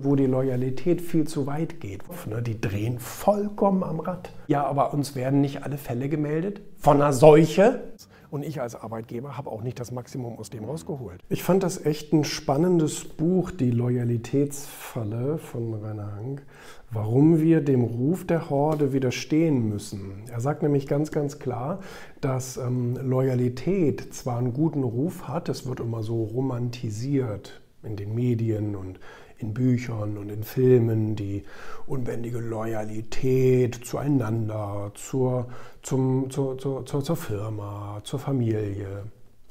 wo die Loyalität viel zu weit geht. Ne, die drehen vollkommen am Rad. Ja, aber uns werden nicht alle Fälle gemeldet von einer Seuche. Und ich als Arbeitgeber habe auch nicht das Maximum aus dem rausgeholt. Ich fand das echt ein spannendes Buch, Die Loyalitätsfalle von Rainer Hank, warum wir dem Ruf der Horde widerstehen müssen. Er sagt nämlich ganz, ganz klar, dass ähm, Loyalität zwar einen guten Ruf hat, es wird immer so romantisiert in den Medien und in Büchern und in Filmen die unbändige Loyalität zueinander, zur, zum, zur, zur, zur, zur Firma, zur Familie,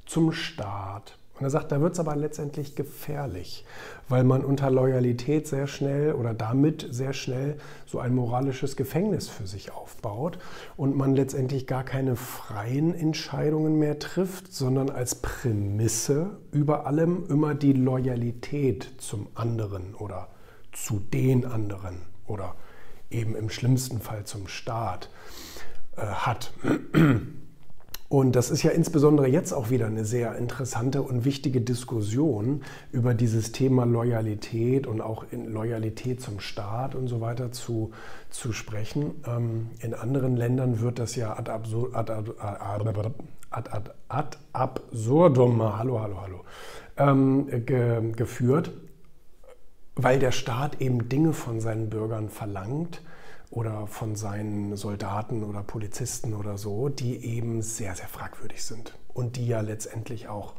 zum Staat. Und er sagt, da wird es aber letztendlich gefährlich, weil man unter Loyalität sehr schnell oder damit sehr schnell so ein moralisches Gefängnis für sich aufbaut und man letztendlich gar keine freien Entscheidungen mehr trifft, sondern als Prämisse über allem immer die Loyalität zum anderen oder zu den anderen oder eben im schlimmsten Fall zum Staat äh, hat. Und das ist ja insbesondere jetzt auch wieder eine sehr interessante und wichtige Diskussion über dieses Thema Loyalität und auch in Loyalität zum Staat und so weiter zu, zu sprechen. Ähm, in anderen Ländern wird das ja ad, absur ad, ad, ad absurdum, hallo, hallo, hallo, ähm, ge, geführt, weil der Staat eben Dinge von seinen Bürgern verlangt, oder von seinen Soldaten oder Polizisten oder so, die eben sehr, sehr fragwürdig sind und die ja letztendlich auch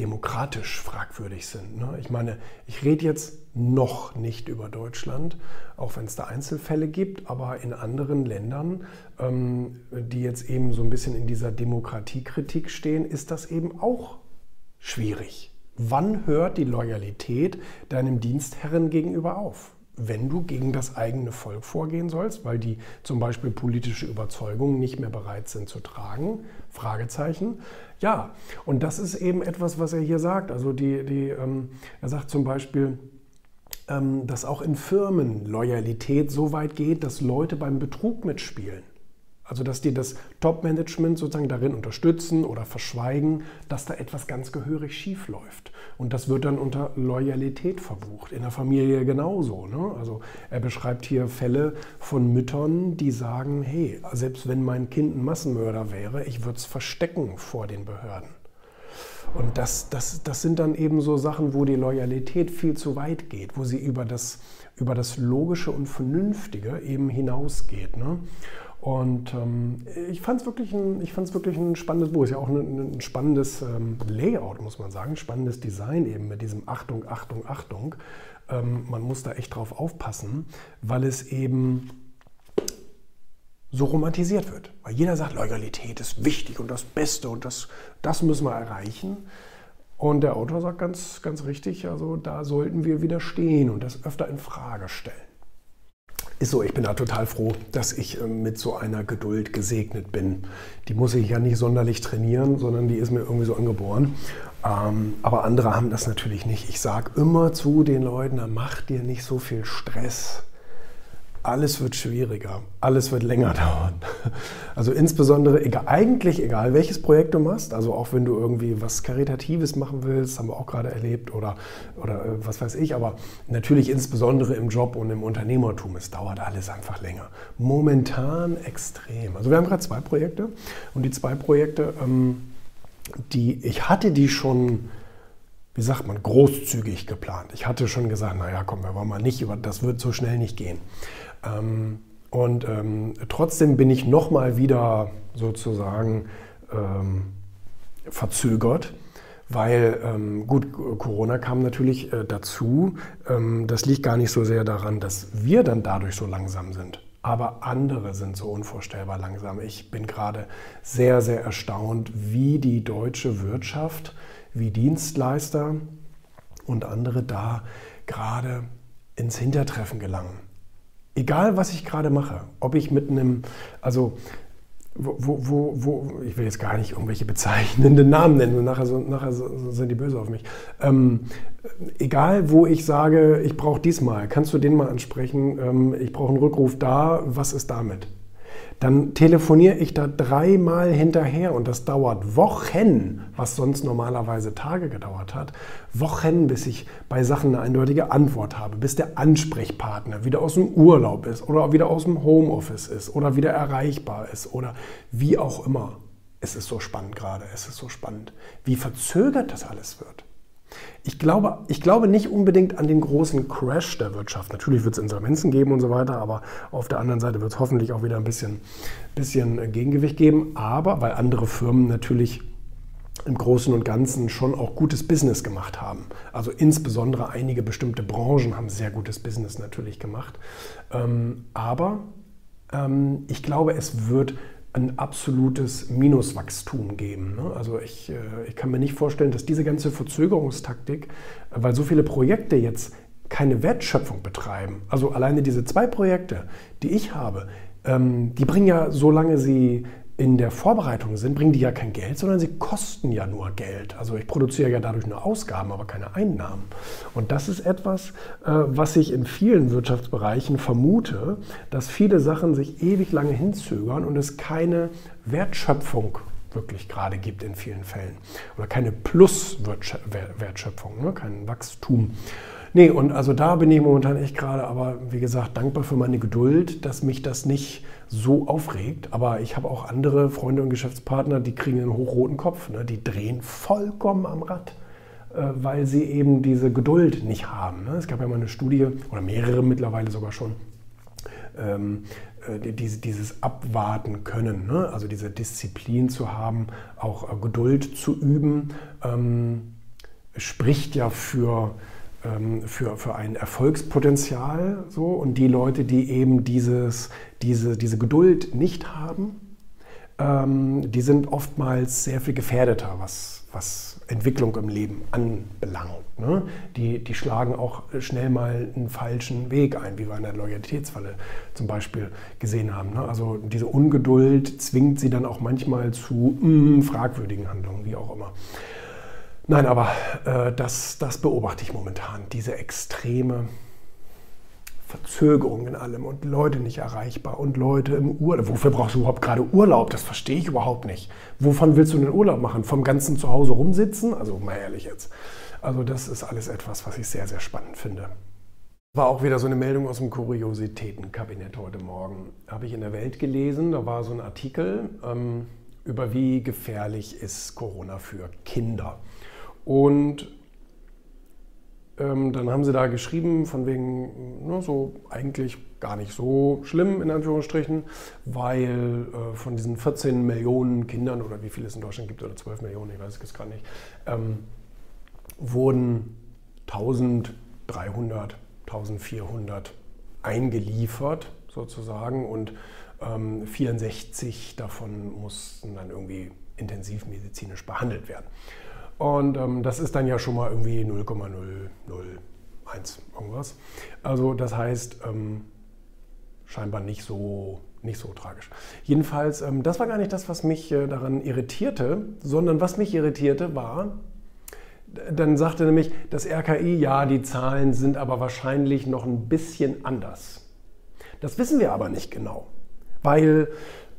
demokratisch fragwürdig sind. Ne? Ich meine, ich rede jetzt noch nicht über Deutschland, auch wenn es da Einzelfälle gibt, aber in anderen Ländern, ähm, die jetzt eben so ein bisschen in dieser Demokratiekritik stehen, ist das eben auch schwierig. Wann hört die Loyalität deinem Dienstherren gegenüber auf? Wenn du gegen das eigene Volk vorgehen sollst, weil die zum Beispiel politische Überzeugungen nicht mehr bereit sind zu tragen? Fragezeichen. Ja, und das ist eben etwas, was er hier sagt. Also die, die, ähm, er sagt zum Beispiel, ähm, dass auch in Firmen Loyalität so weit geht, dass Leute beim Betrug mitspielen. Also dass die das Top-Management sozusagen darin unterstützen oder verschweigen, dass da etwas ganz gehörig schief läuft. Und das wird dann unter Loyalität verbucht. In der Familie genauso. Ne? Also er beschreibt hier Fälle von Müttern, die sagen, hey, selbst wenn mein Kind ein Massenmörder wäre, ich würde es verstecken vor den Behörden. Und das, das, das sind dann eben so Sachen, wo die Loyalität viel zu weit geht, wo sie über das, über das Logische und Vernünftige eben hinausgeht. Ne? Und ähm, ich fand es wirklich, ein, wirklich ein spannendes Buch. Ist ja auch ein, ein spannendes ähm, Layout, muss man sagen. Spannendes Design eben mit diesem Achtung, Achtung, Achtung. Ähm, man muss da echt drauf aufpassen, weil es eben so romantisiert wird. Weil jeder sagt, Loyalität ist wichtig und das Beste und das, das müssen wir erreichen. Und der Autor sagt ganz, ganz richtig, also da sollten wir widerstehen und das öfter in Frage stellen. Ist so, ich bin da total froh, dass ich ähm, mit so einer Geduld gesegnet bin. Die muss ich ja nicht sonderlich trainieren, sondern die ist mir irgendwie so angeboren. Ähm, aber andere haben das natürlich nicht. Ich sage immer zu den Leuten, mach dir nicht so viel Stress alles wird schwieriger, alles wird länger dauern. Also insbesondere, egal, eigentlich egal, welches Projekt du machst, also auch wenn du irgendwie was Karitatives machen willst, haben wir auch gerade erlebt oder, oder äh, was weiß ich, aber natürlich insbesondere im Job und im Unternehmertum, es dauert alles einfach länger. Momentan extrem. Also wir haben gerade zwei Projekte und die zwei Projekte, ähm, die, ich hatte die schon wie sagt man, großzügig geplant. Ich hatte schon gesagt, naja, komm, wir wollen mal nicht, das wird so schnell nicht gehen. Ähm, und ähm, trotzdem bin ich nochmal wieder sozusagen ähm, verzögert, weil ähm, gut, Corona kam natürlich äh, dazu. Ähm, das liegt gar nicht so sehr daran, dass wir dann dadurch so langsam sind. Aber andere sind so unvorstellbar langsam. Ich bin gerade sehr, sehr erstaunt, wie die deutsche Wirtschaft, wie Dienstleister und andere da gerade ins Hintertreffen gelangen egal was ich gerade mache, ob ich mit einem, also wo, wo, wo, ich will jetzt gar nicht irgendwelche bezeichnenden Namen nennen, nachher, so, nachher sind die böse auf mich. Ähm, egal, wo ich sage, ich brauche diesmal, kannst du den mal ansprechen, ähm, ich brauche einen Rückruf da, was ist damit? Dann telefoniere ich da dreimal hinterher und das dauert Wochen, was sonst normalerweise Tage gedauert hat. Wochen, bis ich bei Sachen eine eindeutige Antwort habe, bis der Ansprechpartner wieder aus dem Urlaub ist oder wieder aus dem Homeoffice ist oder wieder erreichbar ist oder wie auch immer. Es ist so spannend gerade, es ist so spannend, wie verzögert das alles wird. Ich glaube, ich glaube nicht unbedingt an den großen Crash der Wirtschaft. Natürlich wird es Insolvenzen geben und so weiter, aber auf der anderen Seite wird es hoffentlich auch wieder ein bisschen, bisschen Gegengewicht geben. Aber weil andere Firmen natürlich im Großen und Ganzen schon auch gutes Business gemacht haben. Also insbesondere einige bestimmte Branchen haben sehr gutes Business natürlich gemacht. Ähm, aber ähm, ich glaube, es wird ein absolutes Minuswachstum geben. Ne? Also ich, äh, ich kann mir nicht vorstellen, dass diese ganze Verzögerungstaktik, weil so viele Projekte jetzt keine Wertschöpfung betreiben, also alleine diese zwei Projekte, die ich habe, ähm, die bringen ja, solange sie in der Vorbereitung sind, bringen die ja kein Geld, sondern sie kosten ja nur Geld. Also ich produziere ja dadurch nur Ausgaben, aber keine Einnahmen. Und das ist etwas, äh, was ich in vielen Wirtschaftsbereichen vermute, dass viele Sachen sich ewig lange hinzögern und es keine Wertschöpfung wirklich gerade gibt in vielen Fällen. Oder keine Plus-Wertschöpfung, ne? kein Wachstum. Nee, und also da bin ich momentan echt gerade, aber wie gesagt, dankbar für meine Geduld, dass mich das nicht so aufregt. Aber ich habe auch andere Freunde und Geschäftspartner, die kriegen einen hochroten Kopf. Ne? Die drehen vollkommen am Rad, äh, weil sie eben diese Geduld nicht haben. Ne? Es gab ja mal eine Studie, oder mehrere mittlerweile sogar schon, ähm, äh, diese, dieses Abwarten können, ne? also diese Disziplin zu haben, auch äh, Geduld zu üben, ähm, spricht ja für für, für ein Erfolgspotenzial. So. Und die Leute, die eben dieses, diese, diese Geduld nicht haben, ähm, die sind oftmals sehr viel gefährdeter, was, was Entwicklung im Leben anbelangt. Ne? Die, die schlagen auch schnell mal einen falschen Weg ein, wie wir in der Loyalitätsfalle zum Beispiel gesehen haben. Ne? Also diese Ungeduld zwingt sie dann auch manchmal zu mm, fragwürdigen Handlungen, wie auch immer. Nein, aber äh, das, das beobachte ich momentan, diese extreme Verzögerung in allem und Leute nicht erreichbar und Leute im Urlaub. Wofür brauchst du überhaupt gerade Urlaub? Das verstehe ich überhaupt nicht. Wovon willst du einen Urlaub machen? Vom ganzen Zuhause rumsitzen? Also mal ehrlich jetzt. Also das ist alles etwas, was ich sehr, sehr spannend finde. War auch wieder so eine Meldung aus dem Kuriositätenkabinett heute Morgen. Habe ich in der Welt gelesen, da war so ein Artikel ähm, über wie gefährlich ist Corona für Kinder. Und ähm, dann haben sie da geschrieben, von wegen, ne, so eigentlich gar nicht so schlimm in Anführungsstrichen, weil äh, von diesen 14 Millionen Kindern oder wie viele es in Deutschland gibt oder 12 Millionen, ich weiß es gar nicht, ähm, wurden 1300, 1400 eingeliefert sozusagen und ähm, 64 davon mussten dann irgendwie intensivmedizinisch behandelt werden. Und ähm, das ist dann ja schon mal irgendwie 0,001 irgendwas. Also das heißt, ähm, scheinbar nicht so, nicht so tragisch. Jedenfalls, ähm, das war gar nicht das, was mich äh, daran irritierte, sondern was mich irritierte war, dann sagte nämlich das RKI, ja, die Zahlen sind aber wahrscheinlich noch ein bisschen anders. Das wissen wir aber nicht genau, weil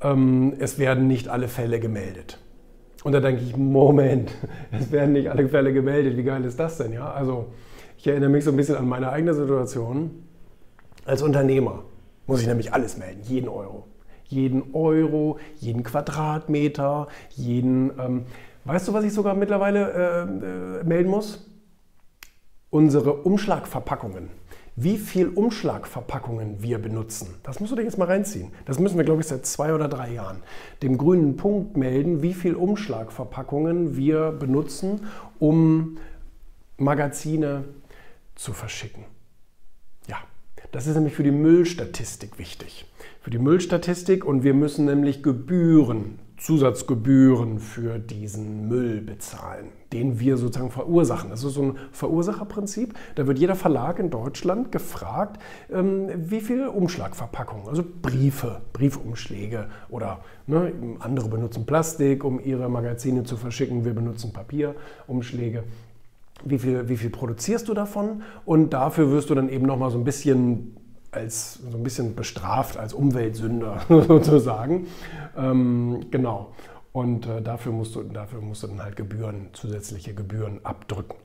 ähm, es werden nicht alle Fälle gemeldet. Und da denke ich, Moment, es werden nicht alle Fälle gemeldet. Wie geil ist das denn? Ja, also ich erinnere mich so ein bisschen an meine eigene Situation. Als Unternehmer muss ich nämlich alles melden, jeden Euro. Jeden Euro, jeden Quadratmeter, jeden. Ähm, weißt du, was ich sogar mittlerweile äh, äh, melden muss? Unsere Umschlagverpackungen wie viel Umschlagverpackungen wir benutzen. Das musst du dir jetzt mal reinziehen. Das müssen wir, glaube ich, seit zwei oder drei Jahren. Dem grünen Punkt melden, wie viel Umschlagverpackungen wir benutzen, um Magazine zu verschicken. Ja, das ist nämlich für die Müllstatistik wichtig. Für die Müllstatistik und wir müssen nämlich Gebühren Zusatzgebühren für diesen Müll bezahlen, den wir sozusagen verursachen. Das ist so ein Verursacherprinzip. Da wird jeder Verlag in Deutschland gefragt, ähm, wie viel Umschlagverpackungen, also Briefe, Briefumschläge oder ne, andere benutzen Plastik, um ihre Magazine zu verschicken. Wir benutzen Papierumschläge. Wie viel, wie viel produzierst du davon? Und dafür wirst du dann eben nochmal so ein bisschen als so ein bisschen bestraft als Umweltsünder sozusagen. Ähm, genau. Und äh, dafür, musst du, dafür musst du dann halt Gebühren, zusätzliche Gebühren abdrücken.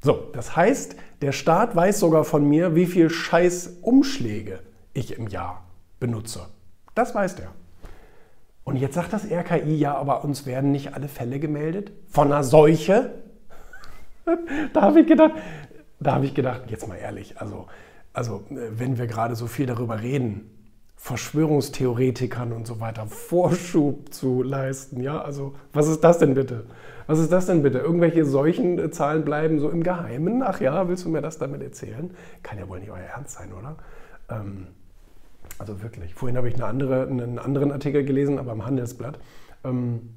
So, das heißt, der Staat weiß sogar von mir, wie viel scheiß Umschläge ich im Jahr benutze. Das weiß der. Und jetzt sagt das RKI, ja, aber uns werden nicht alle Fälle gemeldet von einer Seuche. da habe ich gedacht, da habe ich gedacht, jetzt mal ehrlich, also, also äh, wenn wir gerade so viel darüber reden, Verschwörungstheoretikern und so weiter Vorschub zu leisten, ja, also was ist das denn bitte? Was ist das denn bitte? Irgendwelche solchen äh, Zahlen bleiben so im Geheimen? Ach ja, willst du mir das damit erzählen? Kann ja wohl nicht euer Ernst sein, oder? Ähm, also wirklich. Vorhin habe ich eine andere, einen anderen Artikel gelesen, aber im Handelsblatt ähm,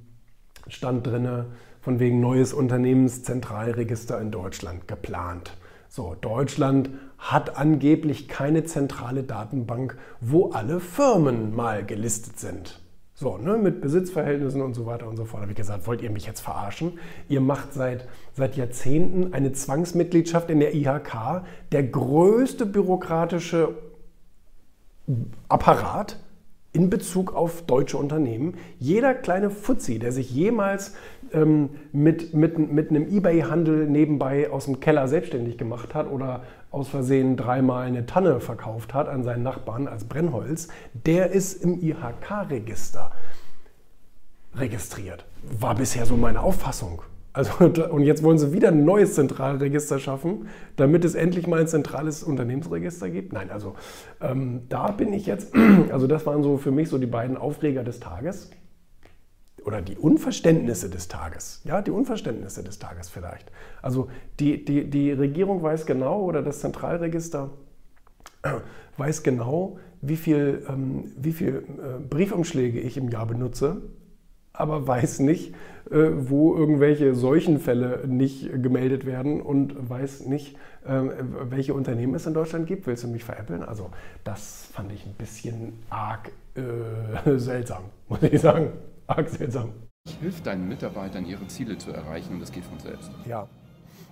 stand drin, von wegen neues Unternehmenszentralregister in Deutschland geplant. So, Deutschland hat angeblich keine zentrale Datenbank, wo alle Firmen mal gelistet sind. So, ne, mit Besitzverhältnissen und so weiter und so fort. Habe ich gesagt, wollt ihr mich jetzt verarschen? Ihr macht seit, seit Jahrzehnten eine Zwangsmitgliedschaft in der IHK, der größte bürokratische Apparat in Bezug auf deutsche Unternehmen. Jeder kleine Fuzzi, der sich jemals ähm, mit, mit, mit einem Ebay-Handel nebenbei aus dem Keller selbstständig gemacht hat oder aus Versehen dreimal eine Tanne verkauft hat an seinen Nachbarn als Brennholz, der ist im IHK-Register registriert. War bisher so meine Auffassung. Also, und jetzt wollen sie wieder ein neues Zentralregister schaffen, damit es endlich mal ein zentrales Unternehmensregister gibt. Nein, also ähm, da bin ich jetzt, also das waren so für mich so die beiden Aufreger des Tages oder die Unverständnisse des Tages. Ja, die Unverständnisse des Tages vielleicht. Also die, die, die Regierung weiß genau oder das Zentralregister weiß genau, wie viel, ähm, viel äh, Briefumschläge ich im Jahr benutze, aber weiß nicht, äh, wo irgendwelche Seuchenfälle nicht gemeldet werden und weiß nicht, äh, welche Unternehmen es in Deutschland gibt. Willst du mich veräppeln? Also das fand ich ein bisschen arg äh, seltsam, muss ich sagen arg seltsam. Hilft deinen Mitarbeitern, ihre Ziele zu erreichen und das geht von selbst. Ja.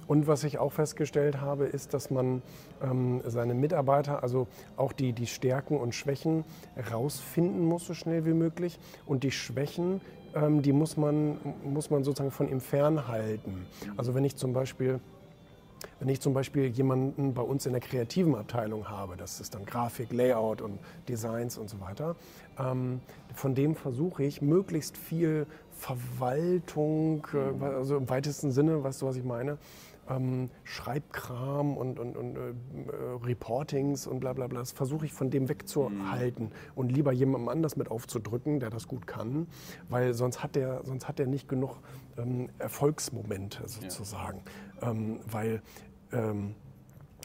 Und was ich auch festgestellt habe, ist, dass man ähm, seine Mitarbeiter, also auch die, die Stärken und Schwächen rausfinden muss, so schnell wie möglich. Und die Schwächen, ähm, die muss man, muss man sozusagen von ihm fernhalten. Also wenn ich zum Beispiel wenn ich zum Beispiel jemanden bei uns in der kreativen Abteilung habe, das ist dann Grafik, Layout und Designs und so weiter, ähm, von dem versuche ich möglichst viel Verwaltung, äh, also im weitesten Sinne, weißt du, was ich meine? Ähm, Schreibkram und, und, und äh, Reportings und bla bla bla, das versuche ich von dem wegzuhalten mhm. und lieber jemandem anders mit aufzudrücken, der das gut kann, weil sonst hat der, sonst hat der nicht genug ähm, Erfolgsmomente sozusagen. Ja. Ähm, weil ähm,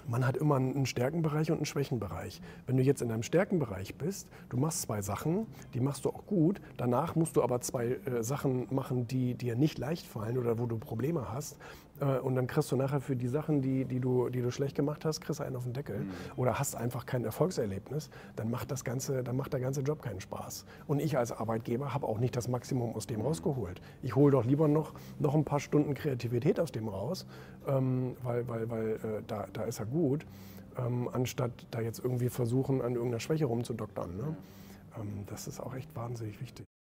man hat immer einen Stärkenbereich und einen Schwächenbereich. Wenn du jetzt in einem Stärkenbereich bist, du machst zwei Sachen, die machst du auch gut, danach musst du aber zwei äh, Sachen machen, die dir nicht leicht fallen oder wo du Probleme hast, äh, und dann kriegst du nachher für die Sachen, die, die, du, die du schlecht gemacht hast, kriegst du einen auf den Deckel mhm. oder hast einfach kein Erfolgserlebnis, dann macht, das ganze, dann macht der ganze Job keinen Spaß. Und ich als Arbeitgeber habe auch nicht das Maximum aus dem rausgeholt. Ich hole doch lieber noch, noch ein paar Stunden Kreativität aus dem raus, ähm, weil, weil, weil äh, da, da ist er gut, ähm, anstatt da jetzt irgendwie versuchen, an irgendeiner Schwäche rumzudoktern. Ne? Ähm, das ist auch echt wahnsinnig wichtig.